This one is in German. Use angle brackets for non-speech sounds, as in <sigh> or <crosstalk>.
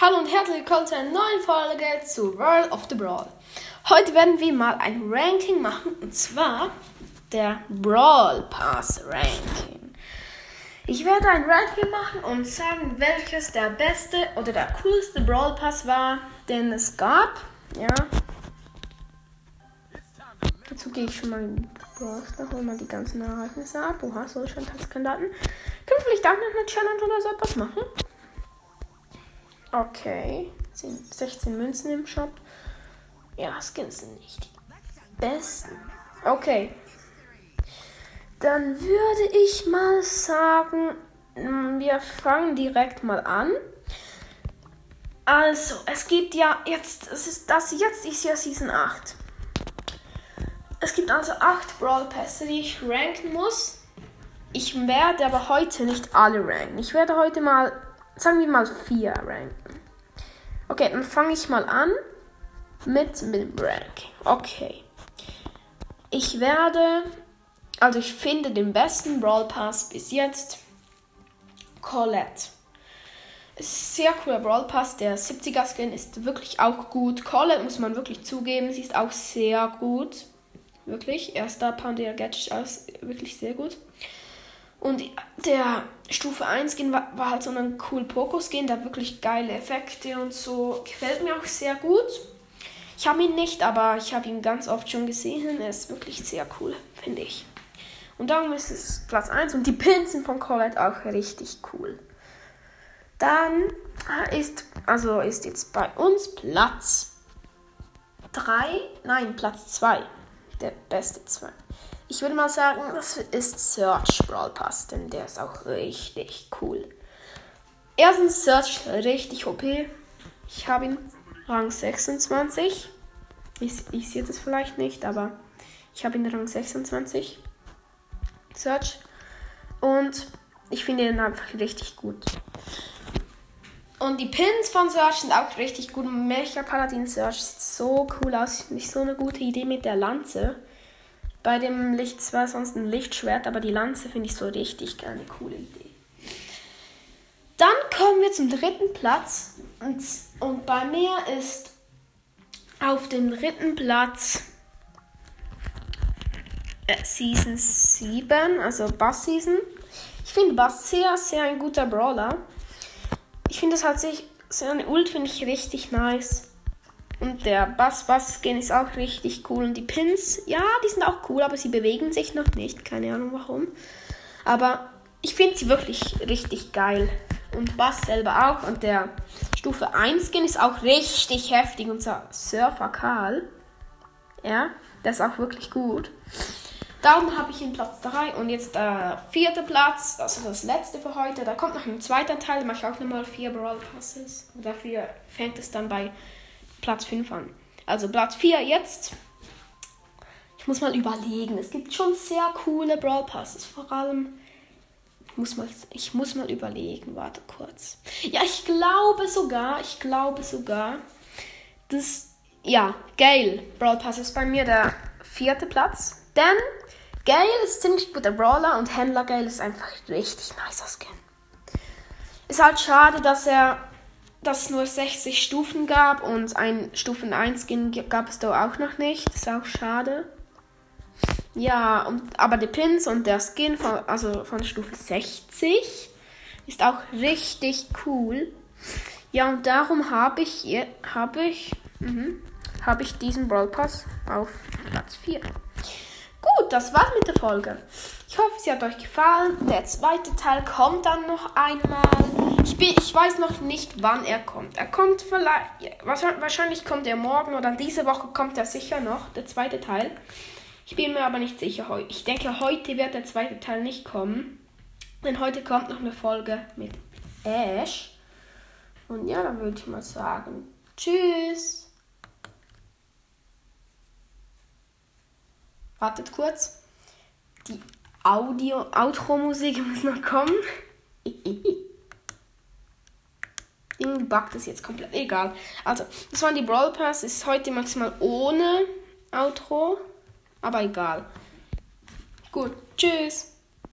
Hallo und herzlich willkommen zu einer neuen Folge zu World of the Brawl. Heute werden wir mal ein Ranking machen und zwar der Brawl Pass Ranking. Ich werde ein Ranking machen und sagen, welches der beste oder der coolste Brawl Pass war, den es gab. Ja. Dazu gehe ich schon mal in Brawl Stars, mal die ganzen Ereignisse ab. Oha, so schon Tanzkandidaten. Können wir vielleicht auch noch eine Challenge oder so etwas machen? Okay. 16 Münzen im Shop. Ja, Skins sind nicht die besten. Okay. Dann würde ich mal sagen, mm, wir fangen direkt mal an. Also, es gibt ja jetzt, es ist das jetzt ist ja Season 8. Es gibt also 8 Brawl Pässe, die ich ranken muss. Ich werde aber heute nicht alle ranken. Ich werde heute mal sagen wir mal 4 ranken. Okay, dann fange ich mal an mit, mit dem Ranking. Okay. Ich werde, also ich finde den besten Brawl Pass bis jetzt Colette. Sehr cooler Brawl Pass. Der 70er Skin ist wirklich auch gut. Colette muss man wirklich zugeben, sie ist auch sehr gut. Wirklich. Erster Pandora Gadget ist wirklich sehr gut. Und der Stufe 1 Skin war, war halt so ein cool Poco-Skin, der hat wirklich geile Effekte und so. Gefällt mir auch sehr gut. Ich habe ihn nicht, aber ich habe ihn ganz oft schon gesehen. Er ist wirklich sehr cool, finde ich. Und darum ist es Platz 1. Und die Pinsen von Colette auch richtig cool. Dann ist, also ist jetzt bei uns Platz 3, nein, Platz 2. Der beste 2. Ich würde mal sagen, das ist Search Brawl Pass, denn der ist auch richtig cool. Erstens Search richtig OP. Ich habe ihn Rang 26. Ich, ich sehe das vielleicht nicht, aber ich habe ihn Rang 26. Search. Und ich finde ihn einfach richtig gut. Und die Pins von Search sind auch richtig gut. Mecha Paladin Search sieht so cool aus. Nicht so eine gute Idee mit der Lanze. Bei dem Licht zwar sonst ein Lichtschwert, aber die Lanze finde ich so richtig eine coole Idee. Dann kommen wir zum dritten Platz. Und, und bei mir ist auf dem dritten Platz äh, Season 7, also Bass Season. Ich finde Bass sehr, sehr ein guter Brawler. Ich finde das halt sich, seine Ult finde ich richtig nice. Und der Bass-Bass-Skin ist auch richtig cool. Und die Pins, ja, die sind auch cool, aber sie bewegen sich noch nicht. Keine Ahnung warum. Aber ich finde sie wirklich richtig geil. Und Bass selber auch. Und der Stufe 1 Skin ist auch richtig heftig. Unser Surfer Karl. Ja, der ist auch wirklich gut. Darum habe ich ihn Platz 3 und jetzt der äh, vierte Platz, also das letzte für heute. Da kommt noch ein zweiter Teil, da mache ich auch nochmal vier Brawl Passes. Und dafür fängt es dann bei Platz 5 an. Also Platz 4 jetzt. Ich muss mal überlegen. Es gibt schon sehr coole Brawl Passes. Vor allem. Ich muss mal, ich muss mal überlegen. Warte kurz. Ja, ich glaube sogar, ich glaube sogar, dass. Ja, Gale Brawl Pass ist bei mir der vierte Platz. Denn Gale ist ziemlich guter Brawler und Händler Gale ist einfach richtig nicer Skin. Ist halt schade, dass er dass es nur 60 Stufen gab und ein Stufen 1 Skin gab es da auch noch nicht. Ist auch schade. Ja, und, aber die Pins und der Skin von, also von Stufe 60 ist auch richtig cool. Ja, und darum habe ich, habe ich, mhm, habe ich diesen Brawl Pass auf Platz 4. Gut, das war's mit der Folge. Ich hoffe, sie hat euch gefallen. Der zweite Teil kommt dann noch einmal. Ich, bin, ich weiß noch nicht, wann er kommt. Er kommt vielleicht, wahrscheinlich kommt er morgen oder diese Woche kommt er sicher noch, der zweite Teil. Ich bin mir aber nicht sicher. Ich denke, heute wird der zweite Teil nicht kommen. Denn heute kommt noch eine Folge mit Ash. Und ja, dann würde ich mal sagen, tschüss. Wartet kurz. Die Audio, Outro-Musik <laughs> muss noch kommen. <laughs> Irgendwie buggt es jetzt komplett. Egal. Also, das waren die Brawl Pass. Ist heute maximal ohne Outro. Aber egal. Gut. Tschüss.